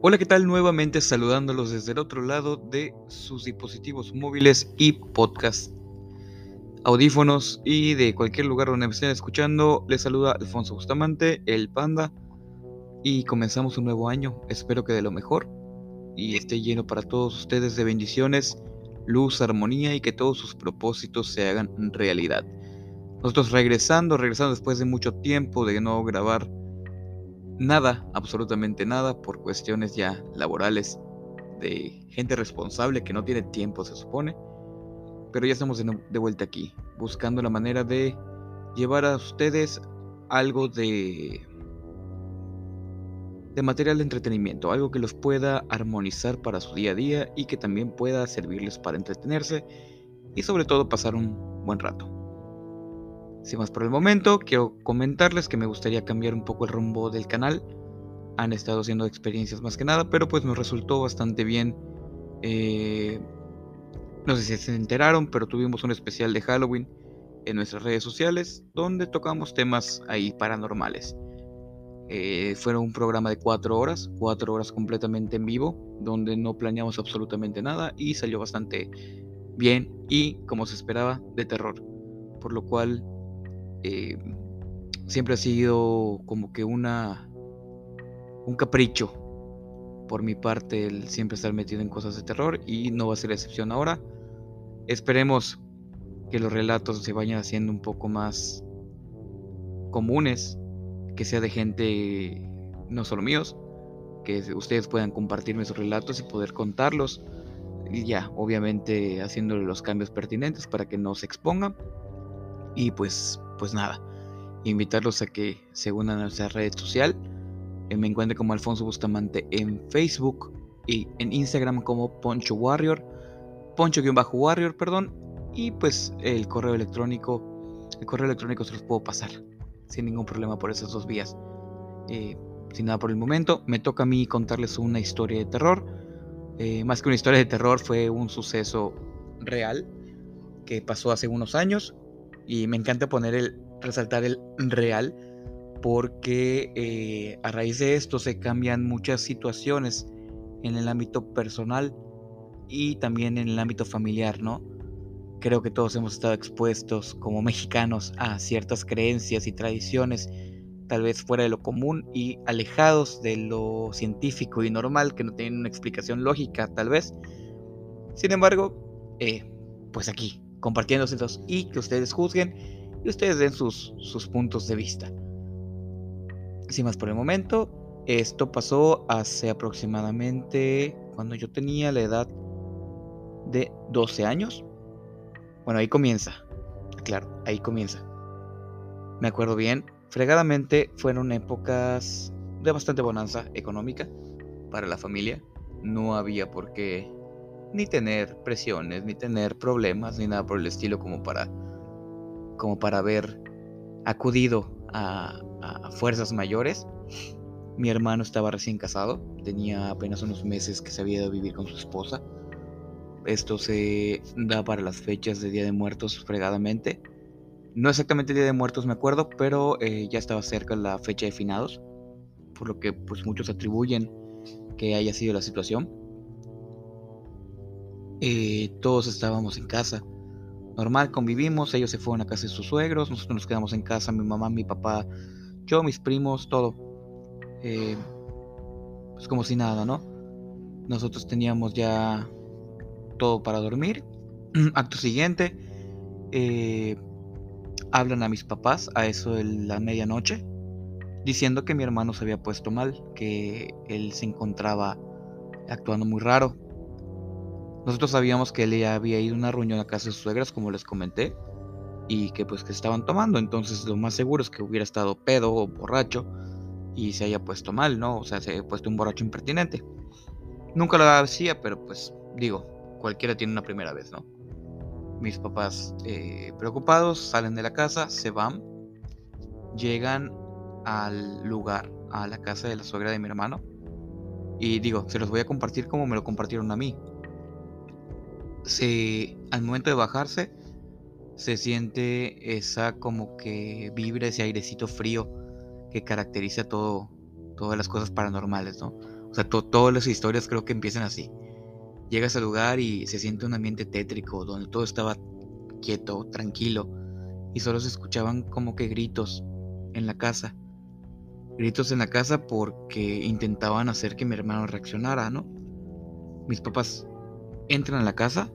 Hola, ¿qué tal? Nuevamente saludándolos desde el otro lado de sus dispositivos móviles y podcast, audífonos y de cualquier lugar donde me estén escuchando. Les saluda Alfonso Bustamante, el Panda, y comenzamos un nuevo año. Espero que de lo mejor y esté lleno para todos ustedes de bendiciones, luz, armonía y que todos sus propósitos se hagan realidad. Nosotros regresando, regresando después de mucho tiempo de no grabar nada, absolutamente nada, por cuestiones ya laborales de gente responsable que no tiene tiempo, se supone. Pero ya estamos de, vuelta aquí, buscando la manera de llevar a ustedes algo de de material de entretenimiento, algo que los pueda armonizar para su día a día y que también pueda servirles para entretenerse y sobre todo pasar un buen rato. Sin más por el momento, quiero comentarles que me gustaría cambiar un poco el rumbo del canal. Han estado haciendo experiencias más que nada, pero pues nos resultó bastante bien. Eh, no sé si se enteraron, pero tuvimos un especial de Halloween en nuestras redes sociales donde tocamos temas ahí paranormales. Eh, fueron un programa de cuatro horas, cuatro horas completamente en vivo, donde no planeamos absolutamente nada y salió bastante bien y, como se esperaba, de terror. Por lo cual eh, siempre ha sido como que una un capricho por mi parte el siempre estar metido en cosas de terror y no va a ser la excepción ahora. Esperemos que los relatos se vayan haciendo un poco más comunes, que sea de gente no solo míos, que ustedes puedan compartirme sus relatos y poder contarlos y ya, obviamente haciéndole los cambios pertinentes para que no se expongan. Y pues pues nada, invitarlos a que se unan a nuestra red social. Eh, me encuentren como Alfonso Bustamante en Facebook y en Instagram como Poncho Warrior, Poncho-Warrior, perdón, y pues el correo electrónico, el correo electrónico se los puedo pasar sin ningún problema por esas dos vías. Eh, sin nada por el momento, me toca a mí contarles una historia de terror. Eh, más que una historia de terror, fue un suceso real que pasó hace unos años y me encanta poner el, resaltar el real, porque eh, a raíz de esto se cambian muchas situaciones en el ámbito personal y también en el ámbito familiar, ¿no? Creo que todos hemos estado expuestos como mexicanos a ciertas creencias y tradiciones, tal vez fuera de lo común y alejados de lo científico y normal, que no tienen una explicación lógica, tal vez. Sin embargo, eh, pues aquí, compartiéndoselos y que ustedes juzguen y ustedes den sus, sus puntos de vista. Sin más por el momento, esto pasó hace aproximadamente cuando yo tenía la edad de 12 años. Bueno, ahí comienza. Claro, ahí comienza. Me acuerdo bien, fregadamente fueron épocas de bastante bonanza económica para la familia. No había por qué ni tener presiones, ni tener problemas, ni nada por el estilo como para, como para haber acudido a, fuerzas mayores. Mi hermano estaba recién casado, tenía apenas unos meses que se había ido a vivir con su esposa. Esto se da para las fechas de Día de Muertos fregadamente. No exactamente Día de Muertos me acuerdo, pero eh, ya estaba cerca la fecha de finados, por lo que pues muchos atribuyen que haya sido la situación. Eh, todos estábamos en casa. Normal, convivimos, ellos se fueron a casa de sus suegros, nosotros nos quedamos en casa, mi mamá, mi papá, yo, mis primos, todo. Eh, pues como si nada, ¿no? Nosotros teníamos ya todo para dormir. Acto siguiente, eh, hablan a mis papás a eso de la medianoche, diciendo que mi hermano se había puesto mal, que él se encontraba actuando muy raro, nosotros sabíamos que él ya había ido a una reunión a casa de sus suegras, como les comenté, y que pues que estaban tomando, entonces lo más seguro es que hubiera estado pedo o borracho y se haya puesto mal, ¿no? O sea, se haya puesto un borracho impertinente. Nunca lo hacía, pero pues digo, cualquiera tiene una primera vez, ¿no? Mis papás eh, preocupados salen de la casa, se van, llegan al lugar, a la casa de la suegra de mi hermano. Y digo, se los voy a compartir como me lo compartieron a mí se, al momento de bajarse se siente esa como que vibra ese airecito frío que caracteriza todo, todas las cosas paranormales, ¿no? O sea, todas las historias creo que empiezan así. Llegas al lugar y se siente un ambiente tétrico, donde todo estaba quieto, tranquilo, y solo se escuchaban como que gritos en la casa. Gritos en la casa porque intentaban hacer que mi hermano reaccionara, ¿no? Mis papás entran a la casa,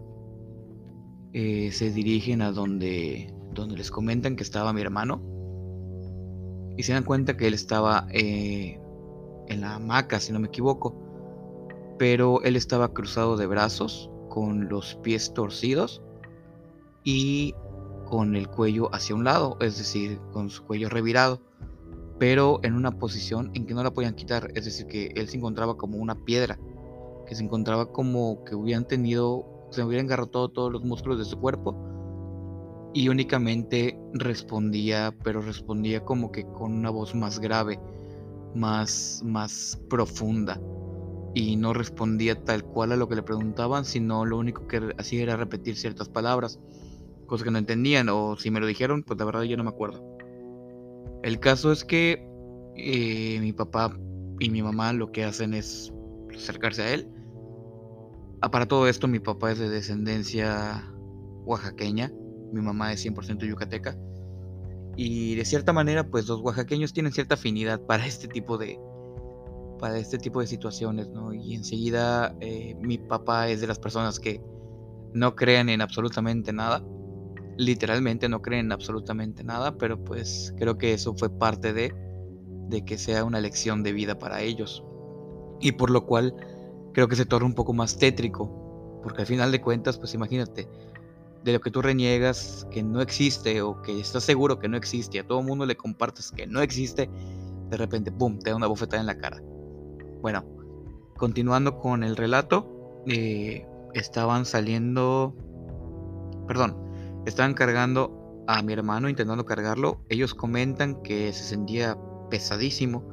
eh, se dirigen a donde, donde les comentan que estaba mi hermano. Y se dan cuenta que él estaba eh, en la hamaca, si no me equivoco, pero él estaba cruzado de brazos, con los pies torcidos y con el cuello hacia un lado, es decir, con su cuello revirado, pero en una posición en que no la podían quitar, es decir, que él se encontraba como una piedra, que se encontraba como que hubieran tenido, se hubieran agarrado todos los músculos de su cuerpo y únicamente respondía, pero respondía como que con una voz más grave, más, más profunda. Y no respondía tal cual a lo que le preguntaban, sino lo único que hacía era repetir ciertas palabras, cosas que no entendían, o si me lo dijeron, pues la verdad yo no me acuerdo. El caso es que eh, mi papá y mi mamá lo que hacen es acercarse a él. Ah, para todo esto, mi papá es de descendencia oaxaqueña mi mamá es 100% yucateca. Y de cierta manera, pues los oaxaqueños tienen cierta afinidad para este tipo de, para este tipo de situaciones, ¿no? Y enseguida eh, mi papá es de las personas que no creen en absolutamente nada. Literalmente no creen en absolutamente nada, pero pues creo que eso fue parte de, de que sea una lección de vida para ellos. Y por lo cual creo que se torna un poco más tétrico, porque al final de cuentas, pues imagínate, de lo que tú reniegas que no existe o que estás seguro que no existe y a todo el mundo le compartes que no existe, de repente, ¡pum!, te da una bofetada en la cara. Bueno, continuando con el relato, eh, estaban saliendo, perdón, estaban cargando a mi hermano, intentando cargarlo. Ellos comentan que se sentía pesadísimo.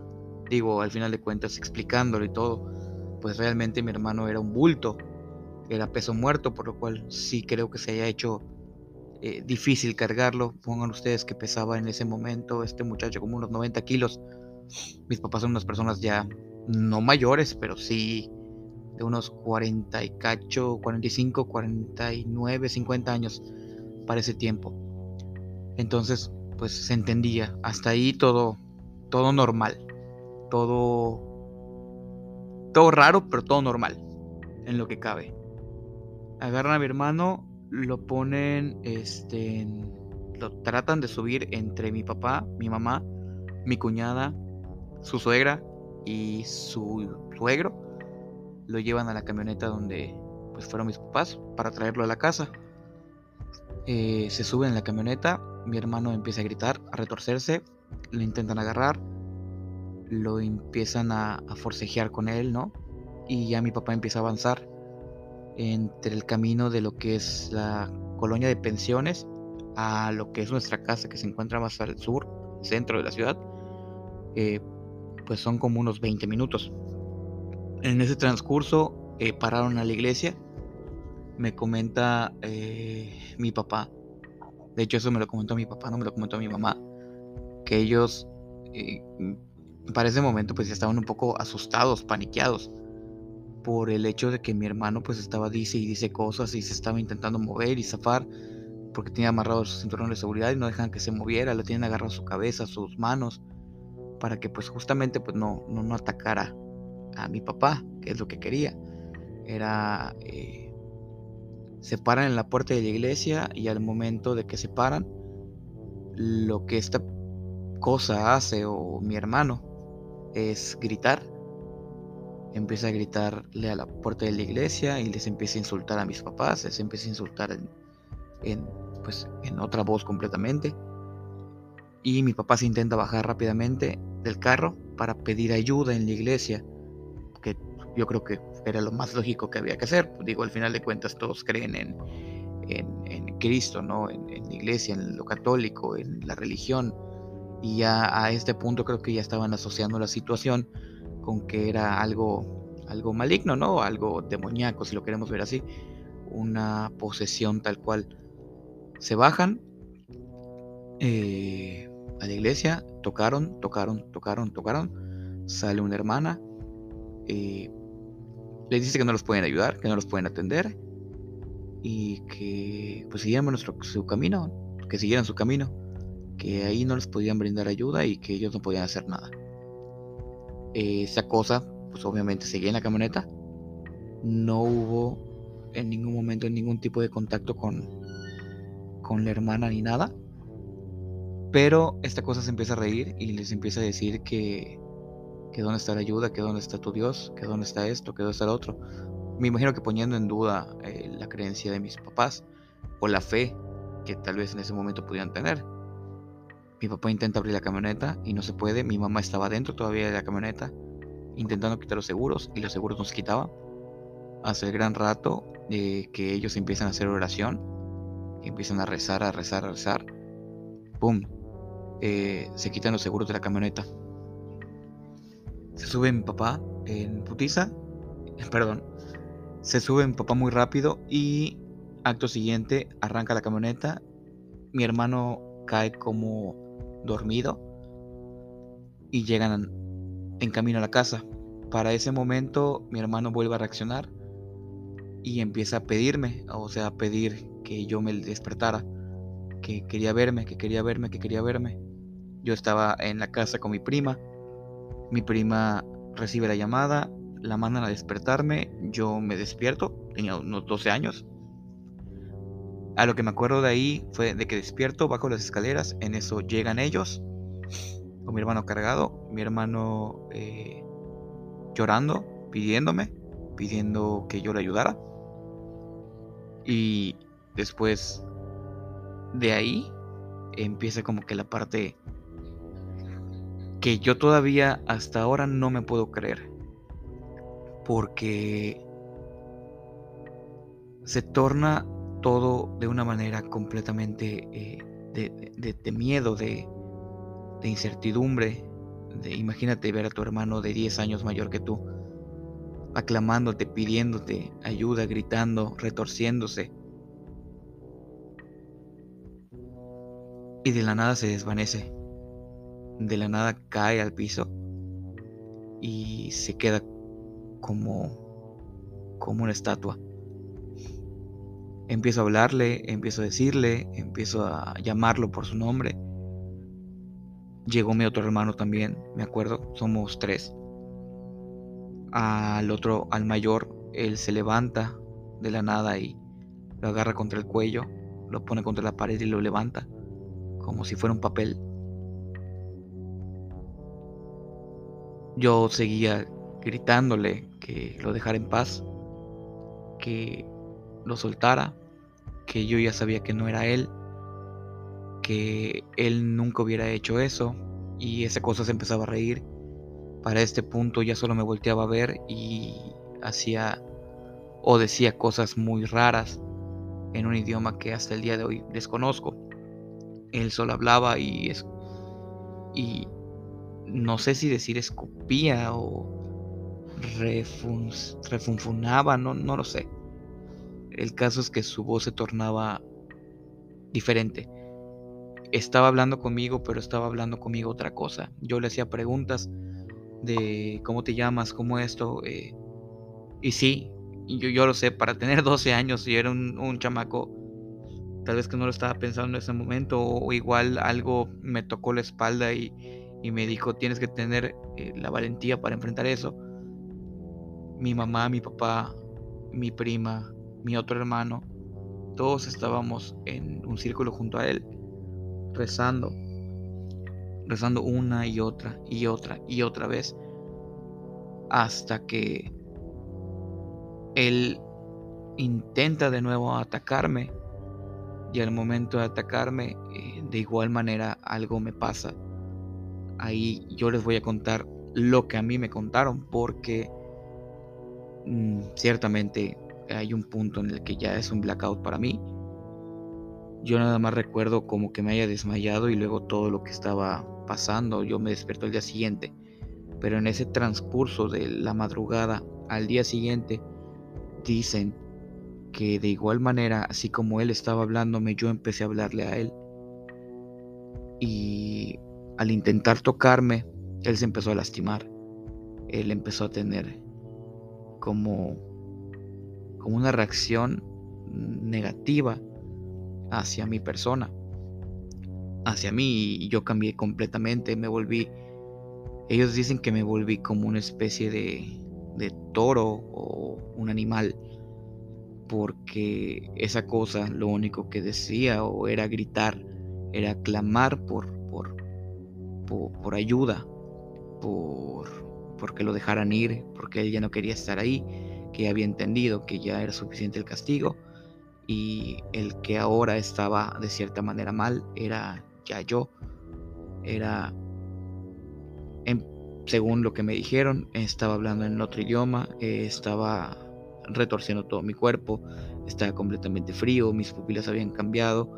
Digo, al final de cuentas, explicándolo y todo, pues realmente mi hermano era un bulto era peso muerto, por lo cual sí creo que se haya hecho eh, difícil cargarlo. Pongan ustedes que pesaba en ese momento este muchacho como unos 90 kilos. Mis papás son unas personas ya no mayores, pero sí de unos 40 y cacho, 45, 49, 50 años para ese tiempo. Entonces, pues se entendía. Hasta ahí todo, todo normal. Todo, todo raro, pero todo normal en lo que cabe agarran a mi hermano, lo ponen, este, lo tratan de subir entre mi papá, mi mamá, mi cuñada, su suegra y su suegro. Lo llevan a la camioneta donde pues fueron mis papás para traerlo a la casa. Eh, se suben en la camioneta, mi hermano empieza a gritar, a retorcerse, lo intentan agarrar, lo empiezan a, forcejear con él, ¿no? Y ya mi papá empieza a avanzar entre el camino de lo que es la colonia de pensiones a lo que es nuestra casa que se encuentra más al sur, centro de la ciudad, eh, pues son como unos 20 minutos. En ese transcurso eh, pararon a la iglesia, me comenta eh, mi papá, de hecho eso me lo comentó mi papá, no me lo comentó mi mamá, que ellos para ese momento pues estaban un poco asustados, paniqueados por el hecho de que mi hermano pues estaba dice y dice cosas y se estaba intentando mover y zafar porque tenía amarrado su cinturón de seguridad y no dejan que se moviera, le tienen agarrado su cabeza, sus manos, para que pues justamente pues no, no, no atacara a mi papá, que es lo que quería. Era, eh, se paran en la puerta de la iglesia y al momento de que se paran, lo que esta cosa hace o mi hermano es gritar empieza a gritarle a la puerta de la iglesia y les empieza a insultar a mis papás, les empieza a insultar en, pues, en otra voz completamente. Y mi papá se intenta bajar rápidamente del carro para pedir ayuda en la iglesia, que yo creo que era lo más lógico que había que hacer. Digo, al final de cuentas todos creen en, en, Cristo, ¿no? En, en, la iglesia, en lo católico, en la religión. Y ya a este punto creo que ya estaban asociando la situación con que era algo, algo maligno, ¿no? Algo demoníaco, si lo queremos ver así. Una posesión tal cual. Se bajan eh, a la iglesia, tocaron, tocaron, tocaron, tocaron. Sale una hermana. eh, les dice que no los pueden ayudar, que no los pueden atender y que pues siguieran nuestro, su camino, que siguieran su camino, que ahí no les podían brindar ayuda y que ellos no podían hacer nada. esa cosa, pues obviamente seguía en la camioneta. No hubo en ningún momento ningún tipo de contacto con, con la hermana ni nada. Pero esta cosa se empieza a reír y les empieza a decir que, que dónde está la ayuda, que dónde está tu Dios, que dónde está esto, que dónde está lo otro. Me imagino que poniendo en duda eh, la creencia de mis papás o la fe que tal vez en ese momento pudieran tener. Mi papá intenta abrir la camioneta y no se puede. Mi mamá estaba dentro todavía de la camioneta intentando quitar los seguros y los seguros nos quitaban. Hace el gran rato eh, que ellos empiezan a hacer oración, empiezan a rezar, a rezar, a rezar. ¡Pum! Eh, se quitan los seguros de la camioneta. Se sube mi papá en putiza. Perdón. Se sube mi papá muy rápido y acto siguiente arranca la camioneta. Mi hermano cae como dormido y llegan en camino a la casa. Para ese momento mi hermano vuelve a reaccionar y empieza a pedirme, o sea, a pedir que yo me despertara, que quería verme, que quería verme, que quería verme. Yo estaba en la casa con mi prima, mi prima recibe la llamada, la mandan a despertarme, yo me despierto, tenía unos 12 años. A lo que me acuerdo de ahí fue de que despierto, bajo las escaleras, en eso llegan ellos, con mi hermano cargado, mi hermano eh, llorando, pidiéndome, pidiendo que yo le ayudara. Y después de ahí empieza como que la parte que yo todavía hasta ahora no me puedo creer. Porque se torna todo de una manera completamente eh, de, miedo, de, de incertidumbre. De, imagínate ver a tu hermano de 10 años mayor que tú, aclamándote, pidiéndote ayuda, gritando, retorciéndose. Y de la nada se desvanece de la nada cae al piso y se queda como, como una estatua. Empiezo a hablarle, empiezo a decirle, empiezo a llamarlo por su nombre. Llegó mi otro hermano también, me acuerdo, somos tres. Al otro, al mayor, él se levanta de la nada y lo agarra contra el cuello, lo pone contra la pared y lo levanta, como si fuera un papel. Yo seguía gritándole que lo dejara en paz, que lo soltara, que yo ya sabía que no era él, que él nunca hubiera hecho eso y esa cosa se empezaba a reír. Para este punto ya solo me volteaba a ver y hacía o decía cosas muy raras en un idioma que hasta el día de hoy desconozco. Él solo hablaba y, es, y no sé si decir escupía o refunfunaba, no, no lo sé. El caso es que su voz se tornaba diferente. Estaba hablando conmigo, pero estaba hablando conmigo otra cosa. Yo le hacía preguntas de cómo te llamas, cómo esto. Eh, y sí, yo, lo sé, para tener 12 años y era un, un chamaco, tal vez que no lo estaba pensando en ese momento, o igual algo me tocó la espalda y, y me dijo, tienes que tener eh, la valentía para enfrentar eso. Mi mamá, mi papá, mi prima, mi otro hermano, todos estábamos en un círculo junto a él, rezando, rezando una y otra y otra y otra vez, hasta que él intenta de nuevo atacarme y al momento de atacarme, eh, de igual manera algo me pasa. Ahí yo les voy a contar lo que a mí me contaron porque mm, ciertamente hay un punto en el que ya es un blackout para mí. Yo nada más recuerdo como que me haya desmayado y luego todo lo que estaba pasando. Yo me despertó el día siguiente. Pero en ese transcurso de la madrugada al día siguiente, dicen que de igual manera, así como él estaba hablándome, yo empecé a hablarle a él. Y al intentar tocarme, él se empezó a lastimar. Él empezó a tener como, como una reacción negativa hacia mi persona, hacia mí, y yo cambié completamente, me volví, ellos dicen que me volví como una especie de, de toro o un animal, porque esa cosa lo único que decía o era gritar, era clamar por, por, por, ayuda, por, porque lo dejaran ir, porque él ya no quería estar ahí, que había entendido que ya era suficiente el castigo y el que ahora estaba de cierta manera mal era ya yo, era, según lo que me dijeron, estaba hablando en otro idioma, eh, estaba retorciendo todo mi cuerpo, estaba completamente frío, mis pupilas habían cambiado,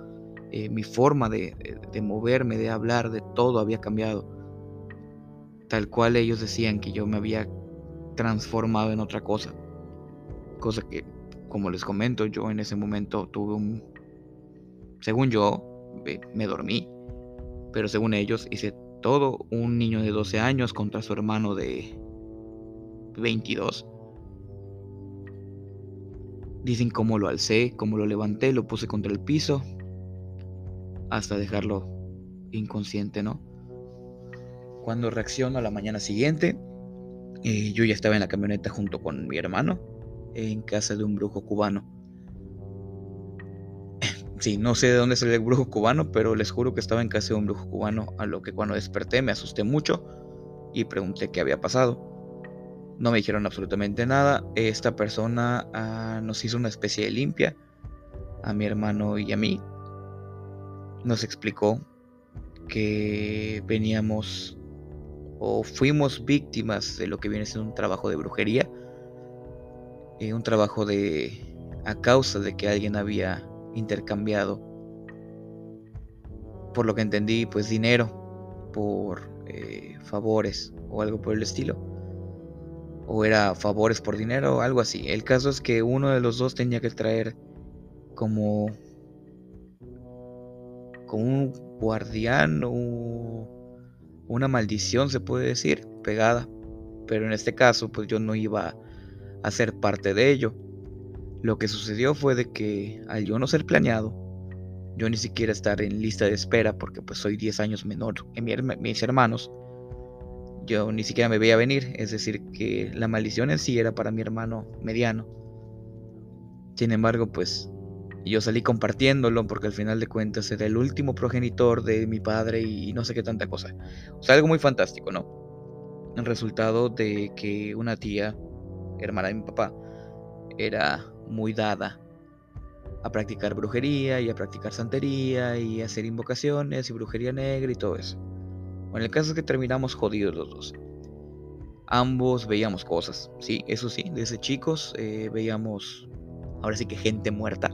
eh, mi forma de, moverme, de hablar, de todo había cambiado. Tal cual ellos decían que yo me había transformado en otra cosa. Cosa que, como les comento, yo en ese momento tuve un... Según yo, me dormí. Pero según ellos, hice todo un niño de 12 años contra su hermano de 22. Dicen cómo lo alcé, cómo lo levanté, lo puse contra el piso, hasta dejarlo inconsciente, ¿no? Cuando reacciono a la mañana siguiente, eh, yo ya estaba en la camioneta junto con mi hermano en casa de un brujo cubano. Sí, no sé de dónde salió el brujo cubano, pero les juro que estaba en casa de un brujo cubano, a lo que cuando desperté me asusté mucho y pregunté qué había pasado. No me dijeron absolutamente nada. Esta persona ah, nos hizo una especie de limpia a mi hermano y a mí nos explicó que veníamos o fuimos víctimas de lo que viene siendo un trabajo de brujería, eh, un trabajo de a causa de que alguien había intercambiado, por lo que entendí, pues dinero por eh, favores o algo por el estilo, o era favores por dinero o algo así. El caso es que uno de los dos tenía que traer como como un guardián o una maldición, se puede decir, pegada. Pero en este caso, pues yo no iba a ser parte de ello. Lo que sucedió fue de que al yo no ser planeado, yo ni siquiera estar en lista de espera porque pues soy 10 años menor que mis hermanos, yo ni siquiera me veía venir, es decir, que la maldición en sí era para mi hermano mediano. Sin embargo, pues yo salí compartiéndolo porque al final de cuentas era el último progenitor de mi padre y no sé qué tanta cosa. O sea, algo muy fantástico, ¿no? El resultado de que una tía, hermana de mi papá, era muy dada a practicar brujería y a practicar santería y a hacer invocaciones y brujería negra y todo eso. Bueno, el caso es que terminamos jodidos los dos. Ambos veíamos cosas, sí, eso sí, desde chicos eh, veíamos ahora sí que gente muerta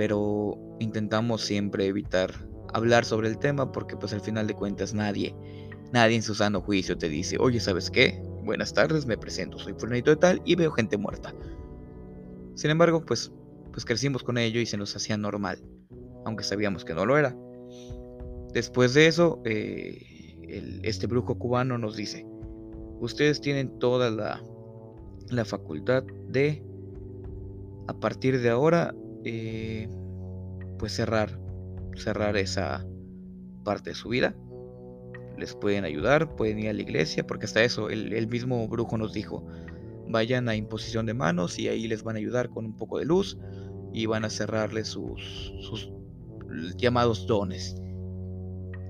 pero intentamos siempre evitar hablar sobre el tema porque pues al final de cuentas nadie, nadie en su sano juicio te dice, oye, ¿sabes qué? Buenas tardes, me presento, soy fulanito de tal y veo gente muerta. Sin embargo, pues, pues crecimos con ello y se nos hacía normal, aunque sabíamos que no lo era. Después de eso, eh, este brujo cubano nos dice, ustedes tienen toda la, la facultad de, a partir de ahora, eh, pues cerrar, cerrar esa parte de su vida. Les pueden ayudar, pueden ir a la iglesia, porque hasta eso el, mismo brujo nos dijo, vayan a imposición de manos y ahí les van a ayudar con un poco de luz y van a cerrarles sus, sus llamados dones.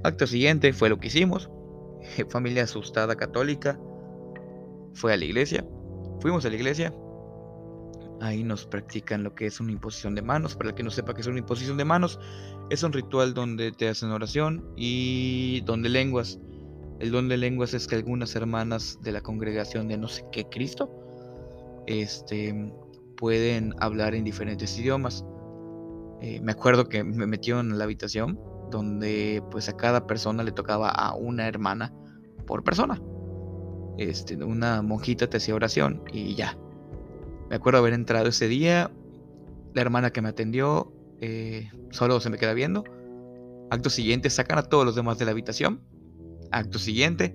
Acto siguiente fue lo que hicimos. Familia asustada católica fue a la iglesia. Fuimos a la iglesia, Ahí nos practican lo que es una imposición de manos. Para el que no sepa qué es una imposición de manos, es un ritual donde te hacen oración y donde lenguas. El don de lenguas es que algunas hermanas de la congregación de no sé qué Cristo este, pueden hablar en diferentes idiomas. Eh, me acuerdo que me metieron en la habitación donde pues a cada persona le tocaba a una hermana por persona. Este, una monjita te hacía oración y ya, me acuerdo haber entrado ese día, la hermana que me atendió eh, solo se me queda viendo. Acto siguiente, sacan a todos los demás de la habitación. Acto siguiente,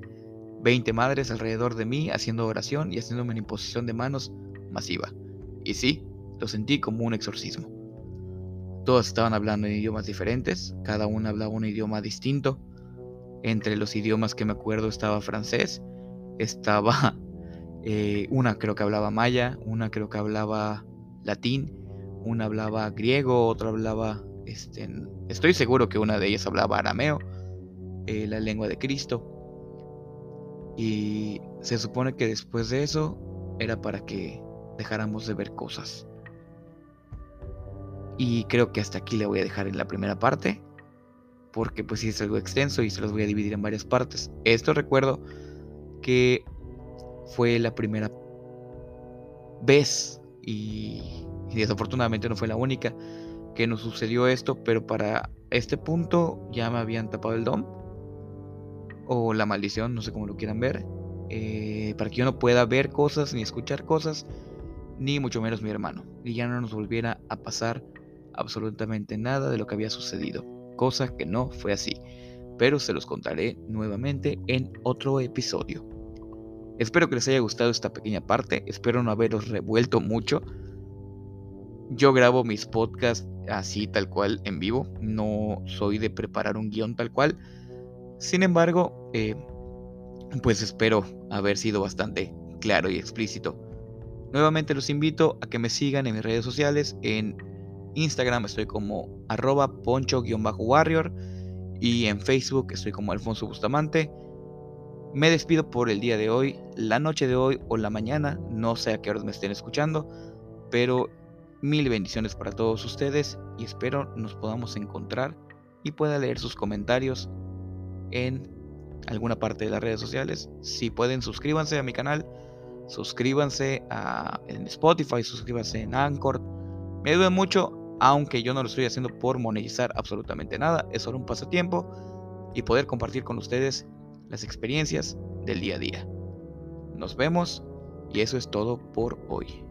20 madres alrededor de mí haciendo oración y haciéndome una imposición de manos masiva. Y sí, lo sentí como un exorcismo. Todas estaban hablando en idiomas diferentes, cada una hablaba un idioma distinto. Entre los idiomas que me acuerdo estaba francés, estaba eh, una creo que hablaba maya, una creo que hablaba latín, una hablaba griego, otra hablaba, este, estoy seguro que una de ellas hablaba arameo, eh, la lengua de Cristo. Y se supone que después de eso era para que dejáramos de ver cosas. Y creo que hasta aquí le voy a dejar en la primera parte. Porque pues sí es algo extenso y se los voy a dividir en varias partes. Esto recuerdo que fue la primera vez y, desafortunadamente no fue la única que nos sucedió esto, pero para este punto ya me habían tapado el dom o la maldición, no sé cómo lo quieran ver, eh, para que yo no pueda ver cosas ni escuchar cosas, ni mucho menos mi hermano, y ya no nos volviera a pasar absolutamente nada de lo que había sucedido, cosa que no fue así, pero se los contaré nuevamente en otro episodio. Espero que les haya gustado esta pequeña parte, espero no haberos revuelto mucho. Yo grabo mis podcasts así tal cual en vivo, no soy de preparar un guion tal cual. Sin embargo, eh, pues espero haber sido bastante claro y explícito. Nuevamente los invito a que me sigan en mis redes sociales. En Instagram estoy como arroba poncho-warrior y en Facebook estoy como Alfonso Bustamante. Me despido por el día de hoy, la noche de hoy o la mañana, no sé a qué hora me estén escuchando, pero mil bendiciones para todos ustedes y espero nos podamos encontrar y pueda leer sus comentarios en alguna parte de las redes sociales. Si pueden, suscríbanse a mi canal, suscríbanse a, en Spotify, suscríbanse en Anchor. Me ayuda mucho, aunque yo no lo estoy haciendo por monetizar absolutamente nada, es solo un pasatiempo y poder compartir con ustedes las experiencias del día a día. Nos vemos y eso es todo por hoy.